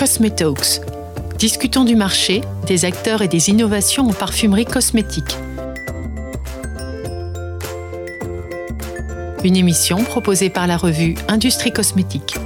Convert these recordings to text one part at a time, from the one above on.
Cosmetalks. Discutons du marché, des acteurs et des innovations en parfumerie cosmétique. Une émission proposée par la revue Industrie Cosmétique.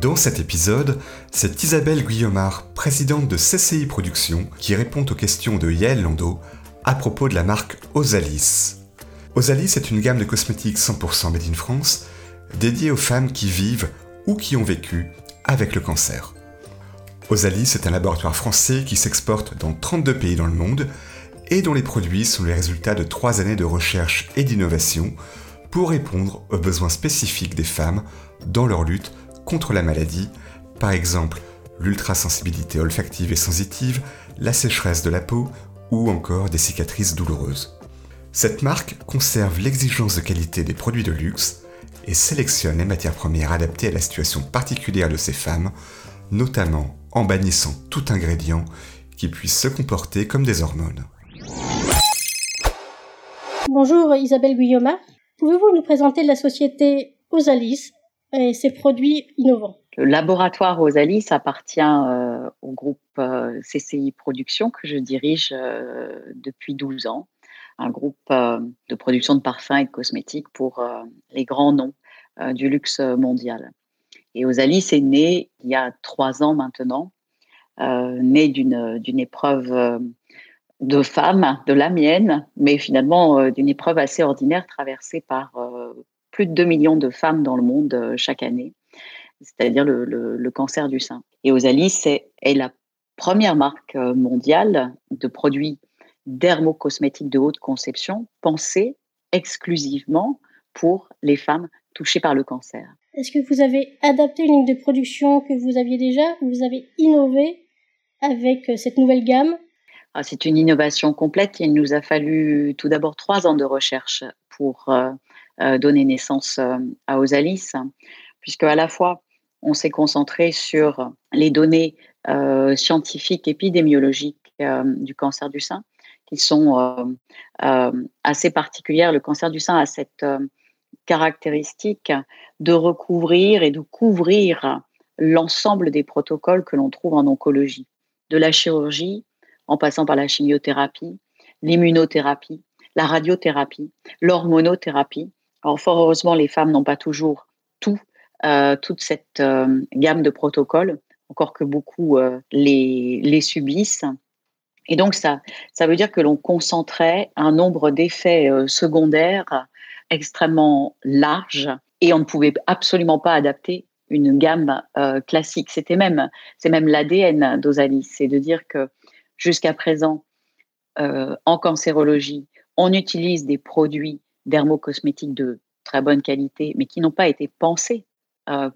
Dans cet épisode, c'est Isabelle Guillaumard, présidente de CCI Productions, qui répond aux questions de Yael Lando à propos de la marque Osalis. Osalis est une gamme de cosmétiques 100% made in France, dédiée aux femmes qui vivent ou qui ont vécu avec le cancer. Osalis est un laboratoire français qui s'exporte dans 32 pays dans le monde et dont les produits sont les résultats de trois années de recherche et d'innovation pour répondre aux besoins spécifiques des femmes dans leur lutte contre la maladie, par exemple l'ultrasensibilité olfactive et sensitive, la sécheresse de la peau ou encore des cicatrices douloureuses. Cette marque conserve l'exigence de qualité des produits de luxe et sélectionne les matières premières adaptées à la situation particulière de ces femmes, notamment en bannissant tout ingrédient qui puisse se comporter comme des hormones. Bonjour Isabelle Guillaume. Pouvez-vous nous présenter la société Osalis et ses produits innovants? Le laboratoire Osalis appartient euh, au groupe euh, CCI Productions que je dirige euh, depuis 12 ans un groupe de production de parfums et de cosmétiques pour les grands noms du luxe mondial. Et Osalis est né il y a trois ans maintenant, né d'une épreuve de femme, de la mienne, mais finalement d'une épreuve assez ordinaire traversée par plus de 2 millions de femmes dans le monde euh, chaque année, c'est-à-dire le, cancer du sein. Et Osalis est, est la première marque euh, mondiale de produits dermocosmétiques de haute conception pensés exclusivement pour les femmes touchées par le cancer. Est-ce que vous avez adapté une ligne de production que vous aviez déjà ou vous avez innové avec euh, cette nouvelle gamme? Ah, C'est une innovation complète. Il nous a fallu tout d'abord trois ans de recherche pour euh, donner naissance euh, à Osalis, puisque à la fois on s'est concentré sur les données euh, scientifiques épidémiologiques du cancer du sein, qui sont assez particulières. Le cancer du sein a cette caractéristique de recouvrir et de couvrir l'ensemble des protocoles que l'on trouve en oncologie, de la chirurgie en passant par la chimiothérapie, l'immunothérapie, la radiothérapie, l'hormonothérapie, alors, fort heureusement, les femmes n'ont pas toujours tout, euh, toute cette euh, gamme de protocoles, encore que beaucoup euh, les, subissent. Et donc, ça, ça veut dire que l'on concentrait un nombre d'effets secondaires extrêmement large et on ne pouvait absolument pas adapter une gamme classique. C'était même, c'est même l'ADN d'Osalis, c'est de dire que jusqu'à présent, en cancérologie, on utilise des produits dermocosmétiques de très bonne qualité, mais qui n'ont pas été pensés euh,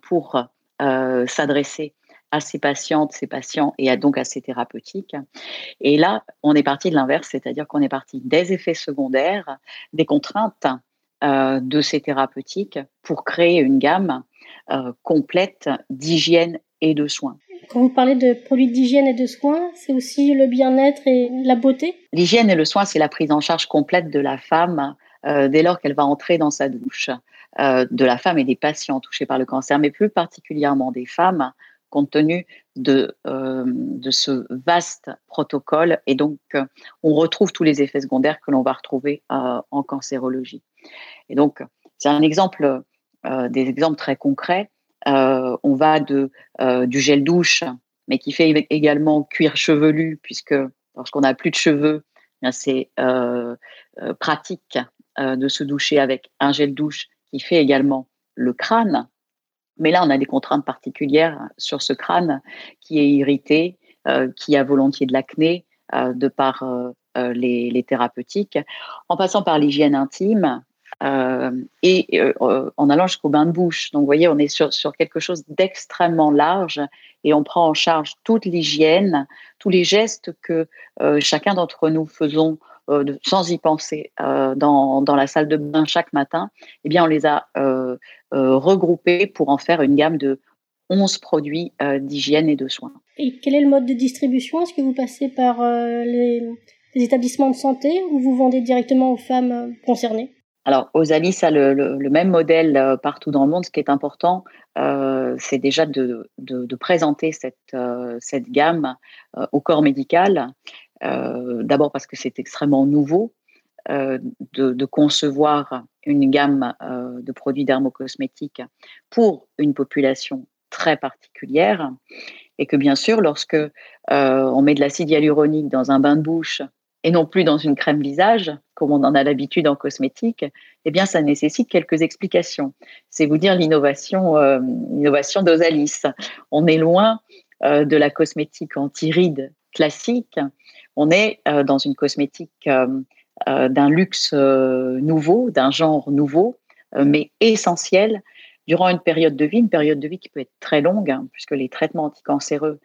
pour euh, s'adresser à ces patientes, ces patients et à, donc à ces thérapeutiques. Et là, on est parti de l'inverse, c'est-à-dire qu'on est parti des effets secondaires, des contraintes euh, de ces thérapeutiques pour créer une gamme complète d'hygiène et de soins. Quand vous parlez de produits d'hygiène et de soins, c'est aussi le bien-être et la beauté? L'hygiène et le soin, c'est la prise en charge complète de la femme euh, dès lors qu'elle va entrer dans sa douche, euh, de la femme et des patients touchés par le cancer, mais plus particulièrement des femmes, compte tenu de, euh, de ce vaste protocole. Et donc, on retrouve tous les effets secondaires que l'on va retrouver en cancérologie. Et donc, c'est un exemple, des exemples très concrets. on va de, du gel douche, mais qui fait également cuir chevelu, puisque lorsqu'on n'a plus de cheveux, eh c'est pratique euh, de se doucher avec un gel douche qui fait également le crâne. Mais là, on a des contraintes particulières sur ce crâne qui est irrité, euh, qui a volontiers de l'acné euh, de par les, thérapeutiques, en passant par l'hygiène intime et en allant jusqu'au bain de bouche. Donc, vous voyez, on est sur, sur quelque chose d'extrêmement large et on prend en charge toute l'hygiène, tous les gestes que chacun d'entre nous faisons euh, sans y penser euh, dans, dans, la salle de bain chaque matin, eh bien, on les a euh, regroupés pour en faire une gamme de 11 produits d'hygiène et de soins. Et quel est le mode de distribution? Est-ce que vous passez par les, établissements de santé ou vous vendez directement aux femmes concernées? Alors, Osalis a le, le, même modèle partout dans le monde. Ce qui est important, euh, c'est déjà de, de, de, présenter cette, euh, cette gamme euh, au corps médical. D'abord parce que c'est extrêmement nouveau de, de, concevoir une gamme de produits dermocosmétiques pour une population très particulière et que bien sûr, lorsque on met de l'acide hyaluronique dans un bain de bouche et non plus dans une crème visage, comme on en a l'habitude en cosmétique, eh bien, ça nécessite quelques explications. C'est vous dire l'innovation, euh, d'Osalis. On est loin euh, de la cosmétique anti-rides classique. On est euh, dans une cosmétique d'un luxe nouveau, d'un genre nouveau, mais essentiel durant une période de vie, une période de vie qui peut être très longue, hein, puisque les traitements anticancéreux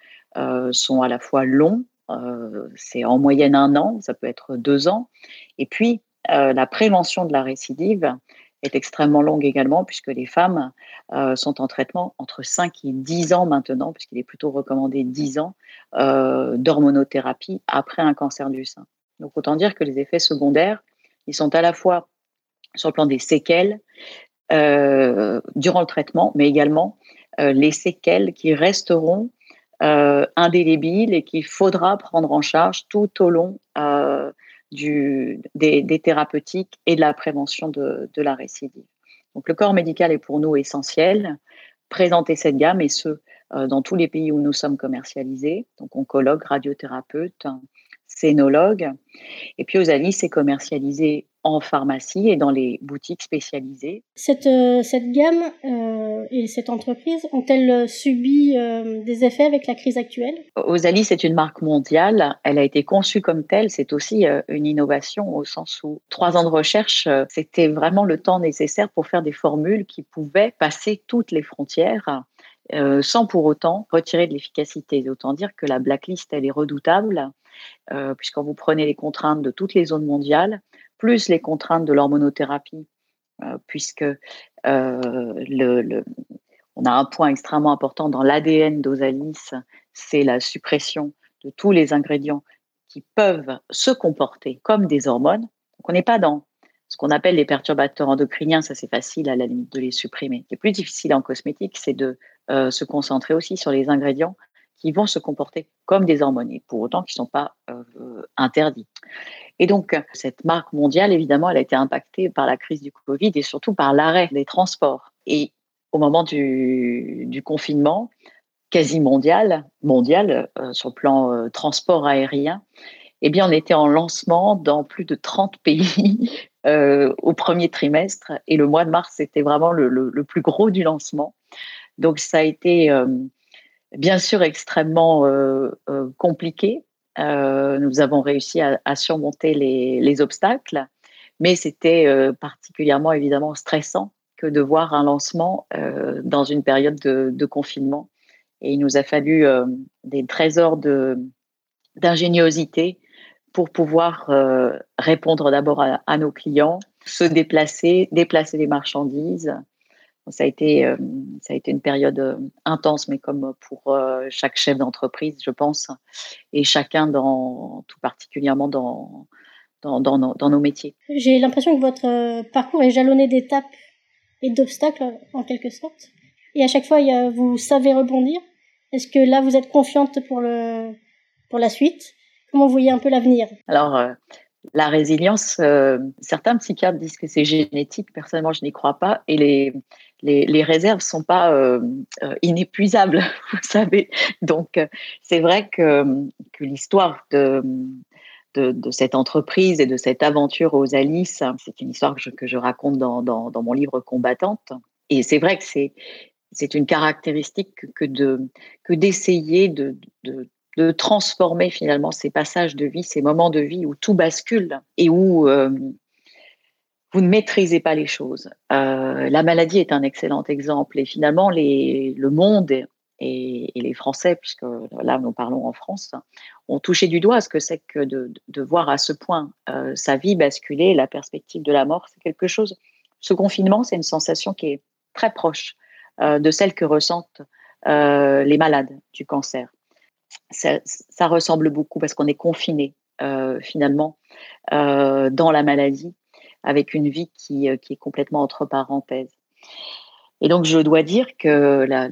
sont à la fois longs, euh, c'est en moyenne un an, ça peut être deux ans. Et puis, euh, la prévention de la récidive est extrêmement longue également, puisque les femmes euh, sont en traitement entre 5 et 10 ans maintenant, puisqu'il est plutôt recommandé 10 ans d'hormonothérapie après un cancer du sein. Donc, autant dire que les effets secondaires, ils sont à la fois sur le plan des séquelles durant le traitement, mais également les séquelles qui resteront euh, indélébile et qu'il faudra prendre en charge tout au long euh, du, des, thérapeutiques et de la prévention de, la récidive. Donc le corps médical est pour nous essentiel. Présenter cette gamme et ce, euh, dans tous les pays où nous sommes commercialisés, donc oncologue, radiothérapeute, scénologue. Et puis Osalis est commercialisé en pharmacie et dans les boutiques spécialisées. Cette, euh, cette gamme euh, et cette entreprise ont-elles subi euh, des effets avec la crise actuelle? Osalis est une marque mondiale. Elle a été conçue comme telle. C'est aussi une innovation au sens où trois ans de recherche, c'était vraiment le temps nécessaire pour faire des formules qui pouvaient passer toutes les frontières. Sans pour autant retirer de l'efficacité. Autant dire que la blacklist, elle est redoutable, puisqu'on vous prenez les contraintes de toutes les zones mondiales, plus les contraintes de l'hormonothérapie, euh, puisque euh, on a un point extrêmement important dans l'ADN d'Osalis, c'est la suppression de tous les ingrédients qui peuvent se comporter comme des hormones. Donc on n'est pas dans ce qu'on appelle les perturbateurs endocriniens, ça c'est facile à la limite de les supprimer. Ce qui est plus difficile en cosmétique, c'est de euh, se concentrer aussi sur les ingrédients qui vont se comporter comme des hormones, pour autant qui ne sont pas interdits. Et donc, cette marque mondiale, évidemment, elle a été impactée par la crise du Covid et surtout par l'arrêt des transports. Et au moment du, confinement, quasi mondial, mondial euh, sur le plan euh, transport aérien, eh bien, on était en lancement dans plus de 30 pays euh, au premier trimestre. Et le mois de mars, c'était vraiment le, le, plus gros du lancement. Donc, ça a été bien sûr extrêmement compliqué euh, nous avons réussi à, surmonter les, obstacles, mais c'était euh, particulièrement évidemment stressant que de voir un lancement euh, dans une période de, confinement. Et il nous a fallu des trésors d'ingéniosité pour pouvoir répondre d'abord à, nos clients, se déplacer, déplacer les marchandises, ça a été, euh, ça a été une période euh, intense, mais comme pour euh, chaque chef d'entreprise, je pense, et chacun dans, tout particulièrement dans, dans, dans, nos, dans nos métiers. J'ai l'impression que votre parcours est jalonné d'étapes et d'obstacles, en quelque sorte. Et à chaque fois, vous savez rebondir. Est-ce que là, vous êtes confiante pour, le, pour la suite? Comment vous voyez un peu l'avenir? Alors, la résilience, certains psychiatres disent que c'est génétique. Personnellement, je n'y crois pas. Et les, les, réserves sont pas euh, euh, inépuisables, vous savez. Donc, euh, c'est vrai que, que l'histoire de, de, cette entreprise et de cette aventure aux Alice, c'est une histoire que je, que je raconte dans, dans, mon livre Combattante. Et c'est vrai que c'est c'est une caractéristique que de que d'essayer de, de, de transformer finalement ces passages de vie, ces moments de vie où tout bascule et où vous ne maîtrisez pas les choses. Euh, la maladie est un excellent exemple et finalement le monde et, les Français, puisque là nous parlons en France, ont touché du doigt ce que c'est que de, voir à ce point euh, sa vie basculer, la perspective de la mort, c'est quelque chose. Ce confinement, c'est une sensation qui est très proche euh, de celle que ressentent les malades du cancer. Ça, ressemble beaucoup parce qu'on est confiné finalement dans la maladie, avec une vie qui, qui est complètement entre parenthèses. Et donc, je dois dire que la,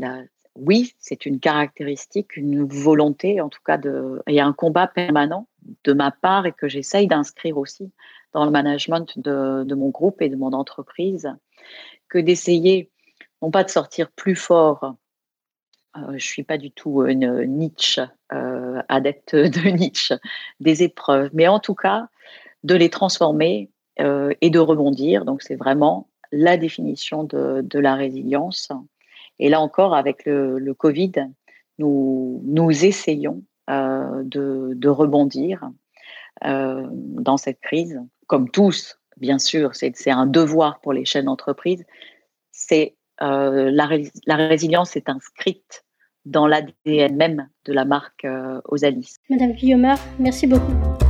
oui, c'est une caractéristique, une volonté, en tout cas, de, et un combat permanent de ma part et que j'essaye d'inscrire aussi dans le management de, mon groupe et de mon entreprise, que d'essayer, non pas de sortir plus fort, euh, je ne suis pas du tout une niche, euh, adepte de niche, des épreuves, mais en tout cas, de les transformer euh, et de rebondir. Donc, c'est vraiment la définition de, la résilience. Et là encore, avec le, Covid, nous, nous essayons euh, de, rebondir euh, dans cette crise, comme tous, bien sûr, c'est un devoir pour les chaînes d'entreprise. C'est euh, la, résilience est inscrite dans l'ADN même de la marque Osalis. Madame Guillaumard, merci beaucoup.